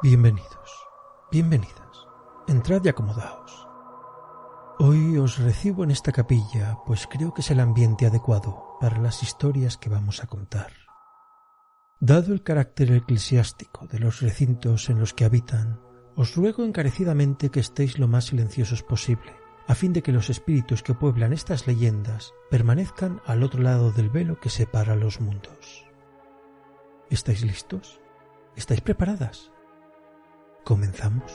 Bienvenidos, bienvenidas. Entrad y acomodaos. Hoy os recibo en esta capilla, pues creo que es el ambiente adecuado para las historias que vamos a contar. Dado el carácter eclesiástico de los recintos en los que habitan, os ruego encarecidamente que estéis lo más silenciosos posible, a fin de que los espíritus que pueblan estas leyendas permanezcan al otro lado del velo que separa los mundos. ¿Estáis listos? ¿Estáis preparadas? ¿Comenzamos?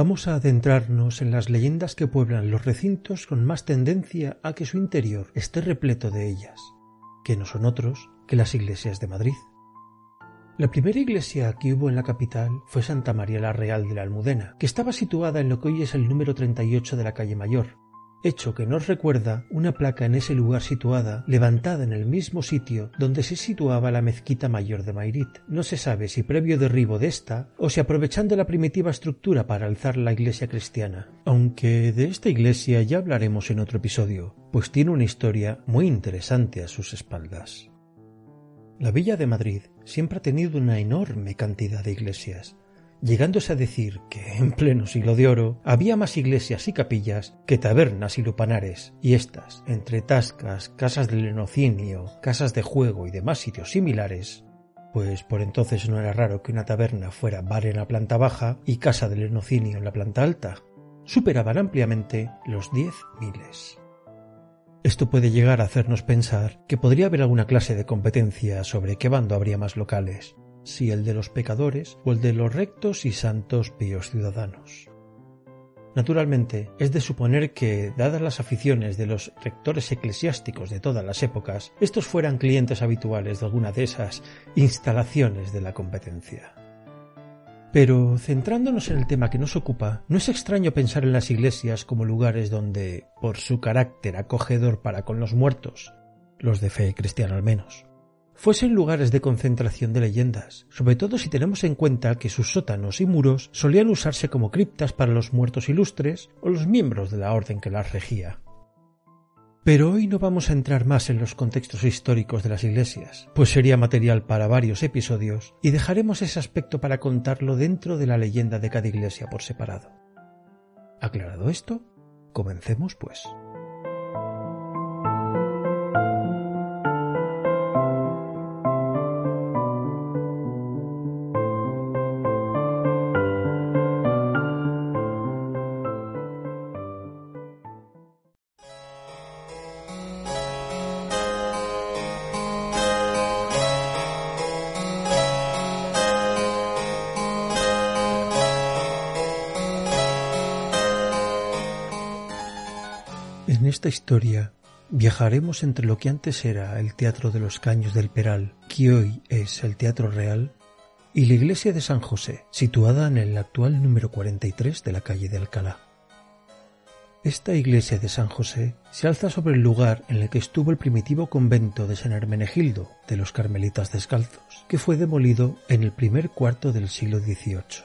Vamos a adentrarnos en las leyendas que pueblan los recintos con más tendencia a que su interior esté repleto de ellas, que no son otros que las iglesias de Madrid. La primera iglesia que hubo en la capital fue Santa María la Real de la Almudena, que estaba situada en lo que hoy es el número 38 de la calle Mayor, hecho que nos recuerda una placa en ese lugar situada, levantada en el mismo sitio donde se situaba la mezquita mayor de Mairit. No se sabe si previo derribo de esta o si aprovechando la primitiva estructura para alzar la iglesia cristiana. Aunque de esta iglesia ya hablaremos en otro episodio, pues tiene una historia muy interesante a sus espaldas. La Villa de Madrid siempre ha tenido una enorme cantidad de iglesias, llegándose a decir que en pleno siglo de oro había más iglesias y capillas que tabernas y lupanares, y éstas, entre tascas, casas de lenocinio, casas de juego y demás sitios similares, pues por entonces no era raro que una taberna fuera bar en la planta baja y casa de lenocinio en la planta alta, superaban ampliamente los diez miles. Esto puede llegar a hacernos pensar que podría haber alguna clase de competencia sobre qué bando habría más locales, si el de los pecadores o el de los rectos y santos píos ciudadanos. Naturalmente, es de suponer que, dadas las aficiones de los rectores eclesiásticos de todas las épocas, estos fueran clientes habituales de alguna de esas instalaciones de la competencia. Pero, centrándonos en el tema que nos ocupa, no es extraño pensar en las iglesias como lugares donde, por su carácter acogedor para con los muertos, los de fe cristiana al menos, fuesen lugares de concentración de leyendas, sobre todo si tenemos en cuenta que sus sótanos y muros solían usarse como criptas para los muertos ilustres o los miembros de la orden que las regía. Pero hoy no vamos a entrar más en los contextos históricos de las iglesias, pues sería material para varios episodios y dejaremos ese aspecto para contarlo dentro de la leyenda de cada iglesia por separado. Aclarado esto, comencemos pues. Esta historia viajaremos entre lo que antes era el Teatro de los Caños del Peral, que hoy es el Teatro Real, y la iglesia de San José, situada en el actual número 43 de la calle de Alcalá. Esta iglesia de San José se alza sobre el lugar en el que estuvo el primitivo convento de San Hermenegildo de los Carmelitas Descalzos, que fue demolido en el primer cuarto del siglo XVIII.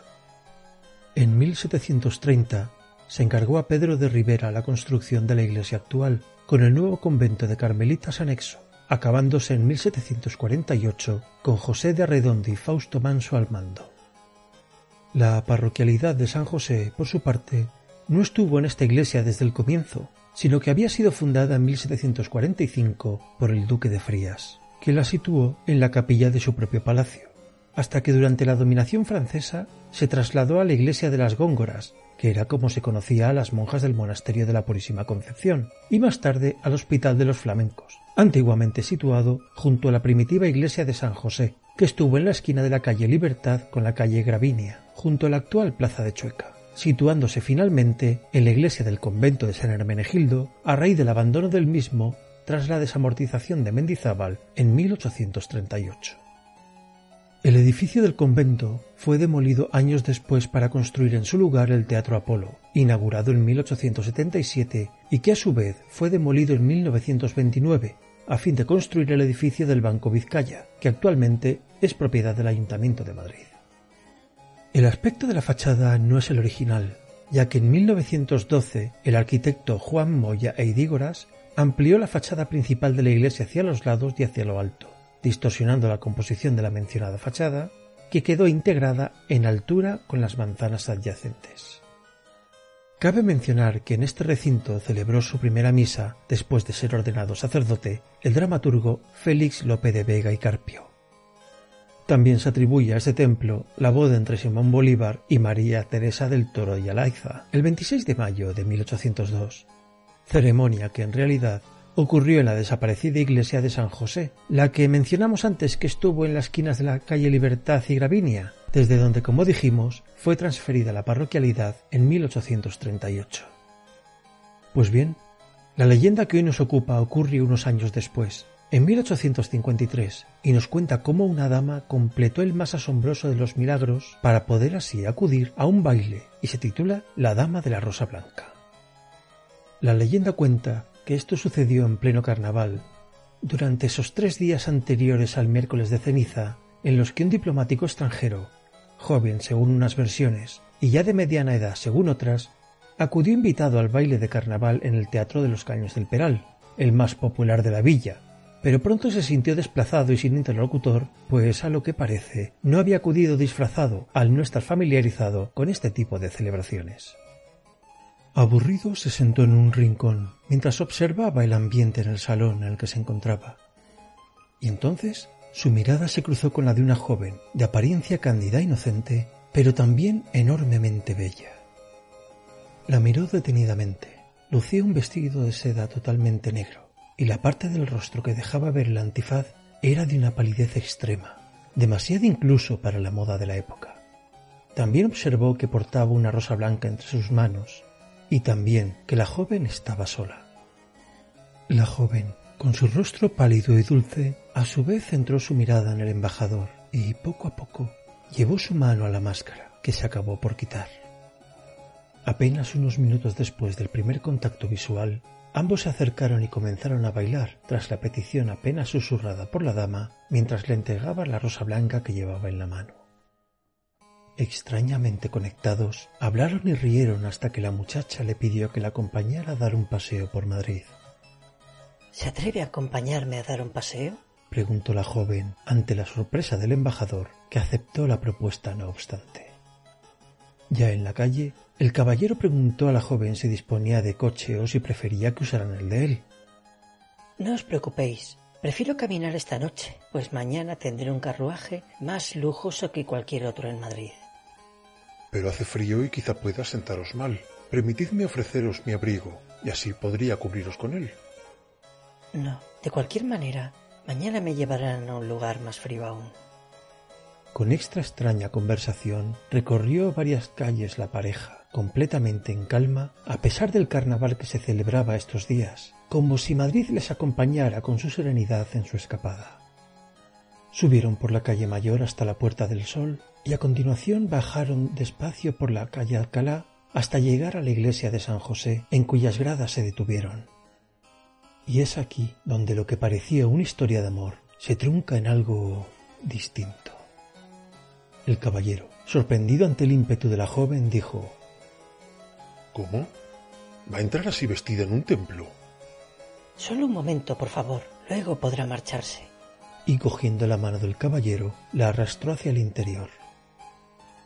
En 1730 se encargó a Pedro de Rivera la construcción de la iglesia actual, con el nuevo convento de Carmelitas anexo, acabándose en 1748 con José de Arredondo y Fausto Manso al mando. La parroquialidad de San José, por su parte, no estuvo en esta iglesia desde el comienzo, sino que había sido fundada en 1745 por el duque de Frías, que la situó en la capilla de su propio palacio, hasta que durante la dominación francesa se trasladó a la iglesia de las Góngoras, que era como se conocía a las monjas del monasterio de la Purísima Concepción, y más tarde al Hospital de los Flamencos, antiguamente situado junto a la primitiva iglesia de San José, que estuvo en la esquina de la calle Libertad con la calle Gravinia, junto a la actual plaza de Chueca, situándose finalmente en la iglesia del convento de San Hermenegildo a raíz del abandono del mismo tras la desamortización de Mendizábal en 1838. El edificio del convento fue demolido años después para construir en su lugar el Teatro Apolo, inaugurado en 1877 y que a su vez fue demolido en 1929 a fin de construir el edificio del Banco Vizcaya, que actualmente es propiedad del Ayuntamiento de Madrid. El aspecto de la fachada no es el original, ya que en 1912 el arquitecto Juan Moya Eidígoras amplió la fachada principal de la iglesia hacia los lados y hacia lo alto distorsionando la composición de la mencionada fachada, que quedó integrada en altura con las manzanas adyacentes. Cabe mencionar que en este recinto celebró su primera misa, después de ser ordenado sacerdote, el dramaturgo Félix Lope de Vega y Carpio. También se atribuye a este templo la boda entre Simón Bolívar y María Teresa del Toro y Alaiza, el 26 de mayo de 1802, ceremonia que en realidad ocurrió en la desaparecida iglesia de San José, la que mencionamos antes que estuvo en las esquinas de la calle Libertad y Gravinia, desde donde, como dijimos, fue transferida la parroquialidad en 1838. Pues bien, la leyenda que hoy nos ocupa ocurrió unos años después, en 1853, y nos cuenta cómo una dama completó el más asombroso de los milagros para poder así acudir a un baile, y se titula La Dama de la Rosa Blanca. La leyenda cuenta que esto sucedió en pleno carnaval, durante esos tres días anteriores al miércoles de ceniza, en los que un diplomático extranjero, joven según unas versiones y ya de mediana edad según otras, acudió invitado al baile de carnaval en el Teatro de los Caños del Peral, el más popular de la villa, pero pronto se sintió desplazado y sin interlocutor, pues a lo que parece no había acudido disfrazado al no estar familiarizado con este tipo de celebraciones. Aburrido se sentó en un rincón mientras observaba el ambiente en el salón en el que se encontraba. Y entonces su mirada se cruzó con la de una joven de apariencia cándida e inocente, pero también enormemente bella. La miró detenidamente. Lucía un vestido de seda totalmente negro, y la parte del rostro que dejaba ver el antifaz era de una palidez extrema, demasiado incluso para la moda de la época. También observó que portaba una rosa blanca entre sus manos y también que la joven estaba sola. La joven, con su rostro pálido y dulce, a su vez centró su mirada en el embajador y poco a poco llevó su mano a la máscara, que se acabó por quitar. Apenas unos minutos después del primer contacto visual, ambos se acercaron y comenzaron a bailar tras la petición apenas susurrada por la dama mientras le entregaba la rosa blanca que llevaba en la mano. Extrañamente conectados, hablaron y rieron hasta que la muchacha le pidió que la acompañara a dar un paseo por Madrid. ¿Se atreve a acompañarme a dar un paseo? preguntó la joven ante la sorpresa del embajador, que aceptó la propuesta no obstante. Ya en la calle, el caballero preguntó a la joven si disponía de coche o si prefería que usaran el de él. No os preocupéis, prefiero caminar esta noche, pues mañana tendré un carruaje más lujoso que cualquier otro en Madrid pero hace frío y quizá pueda sentaros mal. Permitidme ofreceros mi abrigo, y así podría cubriros con él. No, de cualquier manera, mañana me llevarán a un lugar más frío aún. Con extra extraña conversación, recorrió varias calles la pareja, completamente en calma, a pesar del carnaval que se celebraba estos días, como si Madrid les acompañara con su serenidad en su escapada. Subieron por la calle Mayor hasta la Puerta del Sol y a continuación bajaron despacio por la calle Alcalá hasta llegar a la iglesia de San José, en cuyas gradas se detuvieron. Y es aquí donde lo que parecía una historia de amor se trunca en algo distinto. El caballero, sorprendido ante el ímpetu de la joven, dijo ¿Cómo? ¿Va a entrar así vestida en un templo? Solo un momento, por favor. Luego podrá marcharse. Y cogiendo la mano del caballero, la arrastró hacia el interior.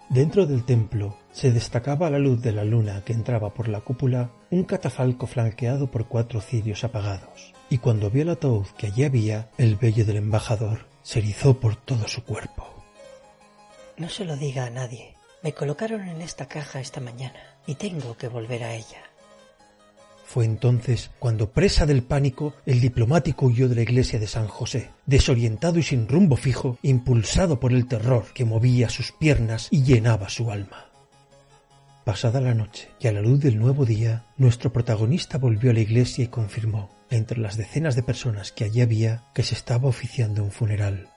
Dentro del templo se destacaba a la luz de la luna que entraba por la cúpula un catafalco flanqueado por cuatro cirios apagados, y cuando vio el ataúd que allí había, el vello del embajador se erizó por todo su cuerpo. No se lo diga a nadie. Me colocaron en esta caja esta mañana y tengo que volver a ella. Fue entonces cuando, presa del pánico, el diplomático huyó de la iglesia de San José, desorientado y sin rumbo fijo, impulsado por el terror que movía sus piernas y llenaba su alma. Pasada la noche y a la luz del nuevo día, nuestro protagonista volvió a la iglesia y confirmó, entre las decenas de personas que allí había, que se estaba oficiando un funeral.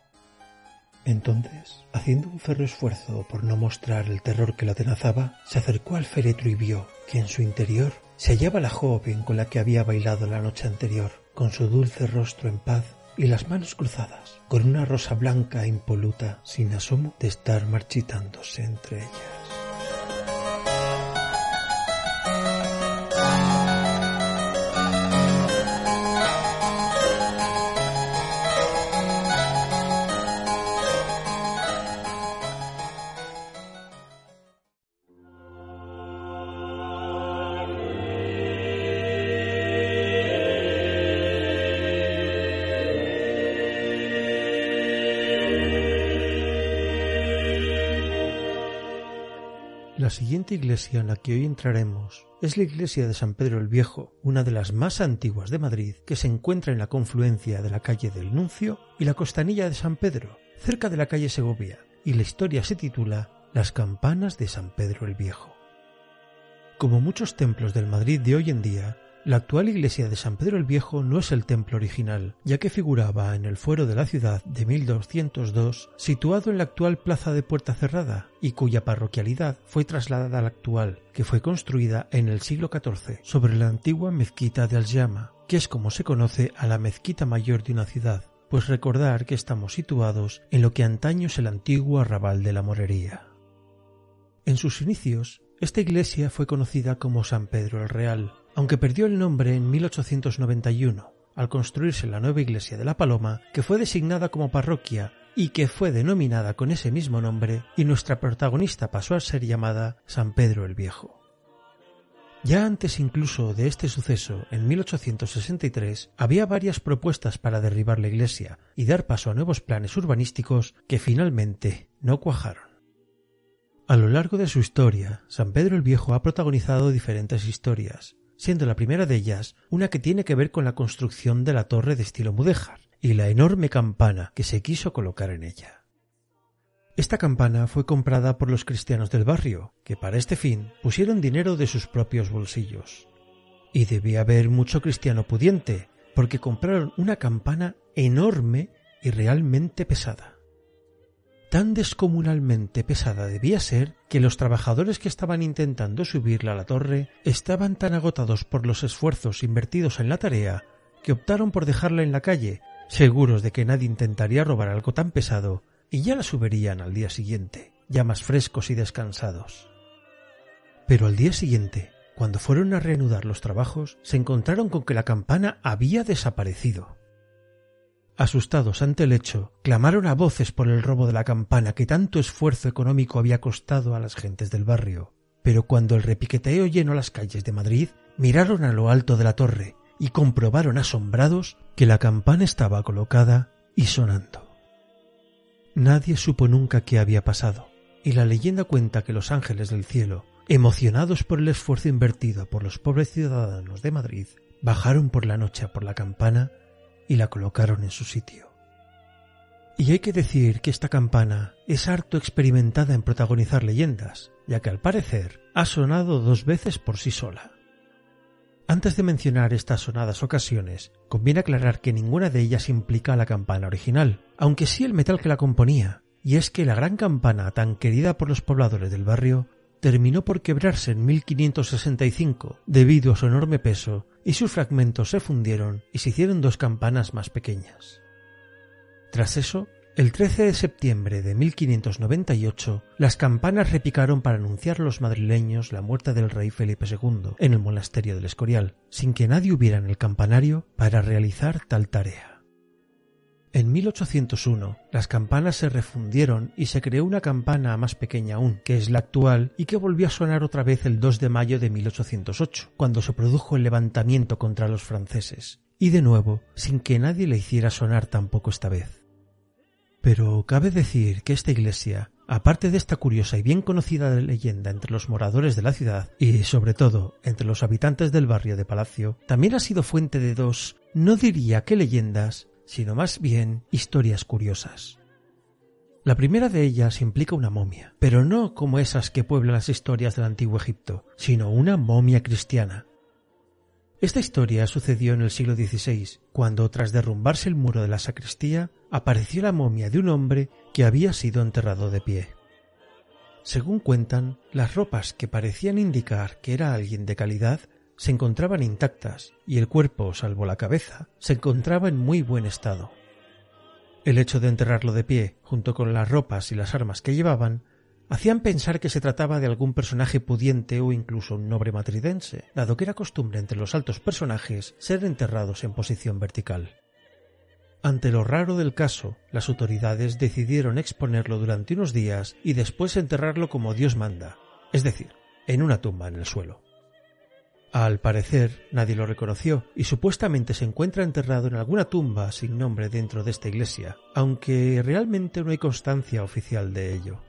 Entonces, haciendo un ferro esfuerzo por no mostrar el terror que la atenazaba, se acercó al féretro y vio que en su interior se hallaba la joven con la que había bailado la noche anterior, con su dulce rostro en paz y las manos cruzadas, con una rosa blanca impoluta, sin asomo de estar marchitándose entre ellas. La siguiente iglesia en la que hoy entraremos es la iglesia de San Pedro el Viejo, una de las más antiguas de Madrid, que se encuentra en la confluencia de la calle del Nuncio y la costanilla de San Pedro, cerca de la calle Segovia, y la historia se titula Las campanas de San Pedro el Viejo. Como muchos templos del Madrid de hoy en día, la actual iglesia de San Pedro el Viejo no es el templo original, ya que figuraba en el fuero de la ciudad de 1202, situado en la actual plaza de Puerta Cerrada, y cuya parroquialidad fue trasladada a la actual, que fue construida en el siglo XIV sobre la antigua mezquita de Aljama, que es como se conoce a la mezquita mayor de una ciudad, pues recordar que estamos situados en lo que antaño es el antiguo arrabal de la Morería. En sus inicios, esta iglesia fue conocida como San Pedro el Real, aunque perdió el nombre en 1891, al construirse la nueva iglesia de la Paloma, que fue designada como parroquia y que fue denominada con ese mismo nombre, y nuestra protagonista pasó a ser llamada San Pedro el Viejo. Ya antes incluso de este suceso, en 1863, había varias propuestas para derribar la iglesia y dar paso a nuevos planes urbanísticos que finalmente no cuajaron. A lo largo de su historia, San Pedro el Viejo ha protagonizado diferentes historias, siendo la primera de ellas una que tiene que ver con la construcción de la torre de estilo mudéjar y la enorme campana que se quiso colocar en ella. Esta campana fue comprada por los cristianos del barrio, que para este fin pusieron dinero de sus propios bolsillos. Y debía haber mucho cristiano pudiente, porque compraron una campana enorme y realmente pesada. Tan descomunalmente pesada debía ser que los trabajadores que estaban intentando subirla a la torre estaban tan agotados por los esfuerzos invertidos en la tarea que optaron por dejarla en la calle, seguros de que nadie intentaría robar algo tan pesado, y ya la subirían al día siguiente, ya más frescos y descansados. Pero al día siguiente, cuando fueron a reanudar los trabajos, se encontraron con que la campana había desaparecido. Asustados ante el hecho, clamaron a voces por el robo de la campana que tanto esfuerzo económico había costado a las gentes del barrio. Pero cuando el repiqueteo llenó las calles de Madrid, miraron a lo alto de la torre y comprobaron asombrados que la campana estaba colocada y sonando. Nadie supo nunca qué había pasado, y la leyenda cuenta que los ángeles del cielo, emocionados por el esfuerzo invertido por los pobres ciudadanos de Madrid, bajaron por la noche por la campana y la colocaron en su sitio. Y hay que decir que esta campana es harto experimentada en protagonizar leyendas, ya que al parecer ha sonado dos veces por sí sola. Antes de mencionar estas sonadas ocasiones, conviene aclarar que ninguna de ellas implica la campana original, aunque sí el metal que la componía, y es que la gran campana tan querida por los pobladores del barrio terminó por quebrarse en 1565 debido a su enorme peso y sus fragmentos se fundieron y se hicieron dos campanas más pequeñas. Tras eso, el 13 de septiembre de 1598, las campanas repicaron para anunciar a los madrileños la muerte del rey Felipe II en el monasterio del Escorial, sin que nadie hubiera en el campanario para realizar tal tarea. En 1801, las campanas se refundieron y se creó una campana más pequeña aún, que es la actual y que volvió a sonar otra vez el 2 de mayo de 1808, cuando se produjo el levantamiento contra los franceses, y de nuevo, sin que nadie le hiciera sonar tampoco esta vez. Pero cabe decir que esta iglesia, aparte de esta curiosa y bien conocida leyenda entre los moradores de la ciudad y sobre todo entre los habitantes del barrio de Palacio, también ha sido fuente de dos, no diría que leyendas, sino más bien historias curiosas. La primera de ellas implica una momia, pero no como esas que pueblan las historias del antiguo Egipto, sino una momia cristiana. Esta historia sucedió en el siglo XVI, cuando tras derrumbarse el muro de la sacristía, apareció la momia de un hombre que había sido enterrado de pie. Según cuentan, las ropas que parecían indicar que era alguien de calidad se encontraban intactas y el cuerpo, salvo la cabeza, se encontraba en muy buen estado. El hecho de enterrarlo de pie, junto con las ropas y las armas que llevaban, hacían pensar que se trataba de algún personaje pudiente o incluso un noble matridense, dado que era costumbre entre los altos personajes ser enterrados en posición vertical. Ante lo raro del caso, las autoridades decidieron exponerlo durante unos días y después enterrarlo como Dios manda, es decir, en una tumba en el suelo. Al parecer nadie lo reconoció y supuestamente se encuentra enterrado en alguna tumba sin nombre dentro de esta iglesia, aunque realmente no hay constancia oficial de ello.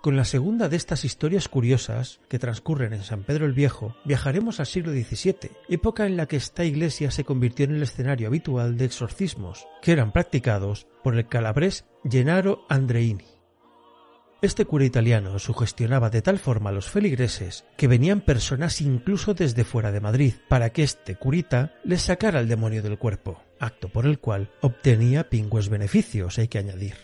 Con la segunda de estas historias curiosas que transcurren en San Pedro el Viejo, viajaremos al siglo XVII, época en la que esta iglesia se convirtió en el escenario habitual de exorcismos, que eran practicados por el calabrés Gennaro Andreini. Este cura italiano sugestionaba de tal forma a los feligreses que venían personas incluso desde fuera de Madrid para que este curita les sacara el demonio del cuerpo, acto por el cual obtenía pingües beneficios, hay que añadir.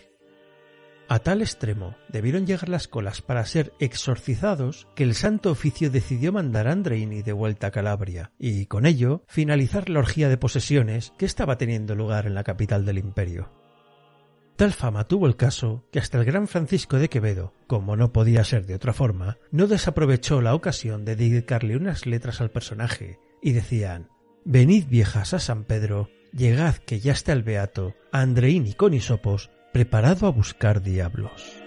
A tal extremo debieron llegar las colas para ser exorcizados que el Santo Oficio decidió mandar a Andreini de vuelta a Calabria y, con ello, finalizar la orgía de posesiones que estaba teniendo lugar en la capital del imperio. Tal fama tuvo el caso que hasta el gran Francisco de Quevedo, como no podía ser de otra forma, no desaprovechó la ocasión de dedicarle unas letras al personaje, y decían Venid viejas a San Pedro, llegad que ya está el beato, Andreini con hisopos, preparado a buscar diablos.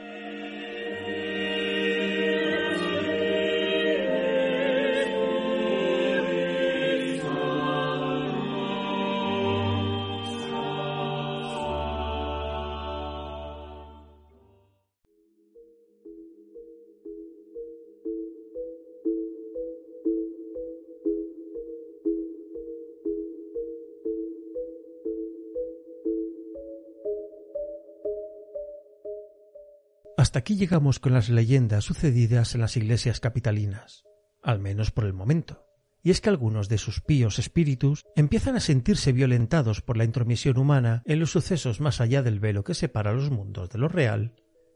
Hasta aquí llegamos con las leyendas sucedidas en las iglesias capitalinas, al menos por el momento. Y es que algunos de sus píos espíritus empiezan a sentirse violentados por la intromisión humana en los sucesos más allá del velo que separa los mundos de lo real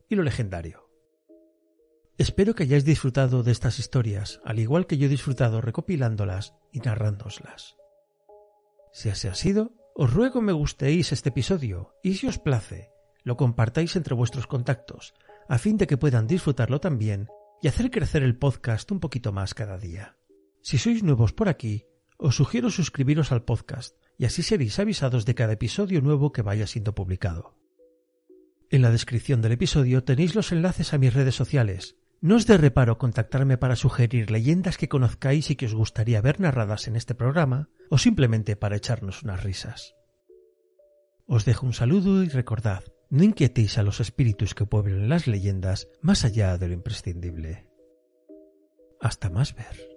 y lo legendario. Espero que hayáis disfrutado de estas historias, al igual que yo he disfrutado recopilándolas y narrándoslas. Si así ha sido, os ruego me gustéis este episodio y si os place, lo compartáis entre vuestros contactos, a fin de que puedan disfrutarlo también y hacer crecer el podcast un poquito más cada día. Si sois nuevos por aquí, os sugiero suscribiros al podcast y así seréis avisados de cada episodio nuevo que vaya siendo publicado. En la descripción del episodio tenéis los enlaces a mis redes sociales. No os de reparo contactarme para sugerir leyendas que conozcáis y que os gustaría ver narradas en este programa o simplemente para echarnos unas risas. Os dejo un saludo y recordad, no inquietéis a los espíritus que pueblan las leyendas más allá de lo imprescindible. Hasta más ver.